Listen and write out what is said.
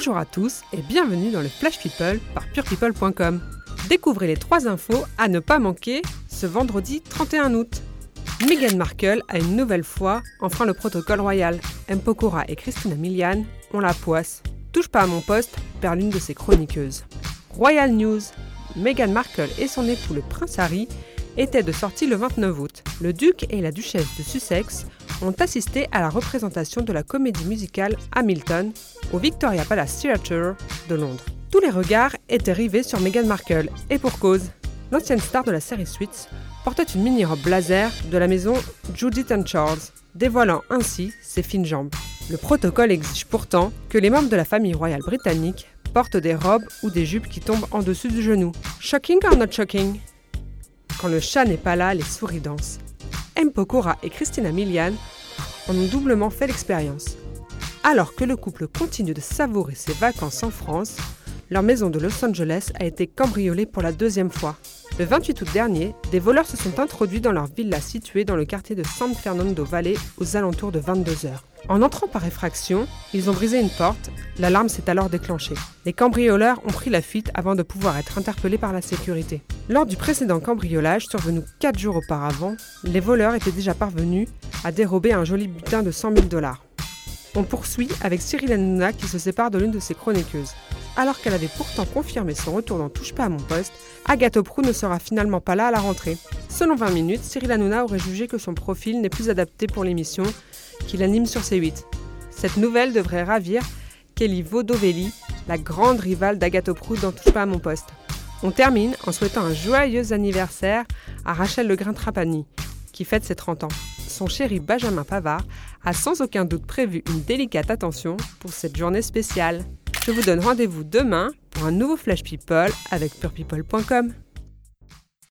Bonjour à tous et bienvenue dans le Flash People par purepeople.com. Découvrez les trois infos à ne pas manquer ce vendredi 31 août. Meghan Markle a une nouvelle fois enfreint le protocole royal. M. Et Christina Milian ont la poisse. Touche pas à mon poste, perd l'une de ses chroniqueuses. Royal News Meghan Markle et son époux le prince Harry étaient de sortie le 29 août. Le duc et la duchesse de Sussex ont assisté à la représentation de la comédie musicale Hamilton au Victoria Palace Theatre de Londres. Tous les regards étaient rivés sur Meghan Markle, et pour cause. L'ancienne star de la série Suits portait une mini-robe blazer de la maison Judith Charles, dévoilant ainsi ses fines jambes. Le protocole exige pourtant que les membres de la famille royale britannique portent des robes ou des jupes qui tombent en dessus du genou. Shocking or not shocking? Quand le chat n'est pas là, les souris dansent. M. Pokora et Christina Milian en ont doublement fait l'expérience. Alors que le couple continue de savourer ses vacances en France, leur maison de Los Angeles a été cambriolée pour la deuxième fois. Le 28 août dernier, des voleurs se sont introduits dans leur villa située dans le quartier de San Fernando Valley aux alentours de 22 h En entrant par effraction, ils ont brisé une porte, l'alarme s'est alors déclenchée. Les cambrioleurs ont pris la fuite avant de pouvoir être interpellés par la sécurité. Lors du précédent cambriolage, survenu 4 jours auparavant, les voleurs étaient déjà parvenus à dérober un joli butin de 100 000 dollars. On poursuit avec Cyril Hanouna qui se sépare de l'une de ses chroniqueuses. Alors qu'elle avait pourtant confirmé son retour dans Touche pas à mon poste, Agathe Prou ne sera finalement pas là à la rentrée. Selon 20 minutes, Cyril Hanouna aurait jugé que son profil n'est plus adapté pour l'émission qu'il anime sur C8. Cette nouvelle devrait ravir Kelly Vaudovelli, la grande rivale d'Agathe Prou dans Touche pas à mon poste. On termine en souhaitant un joyeux anniversaire à Rachel Legrain-Trapani, qui fête ses 30 ans son chéri Benjamin Pavard a sans aucun doute prévu une délicate attention pour cette journée spéciale. Je vous donne rendez-vous demain pour un nouveau Flash People avec purepeople.com.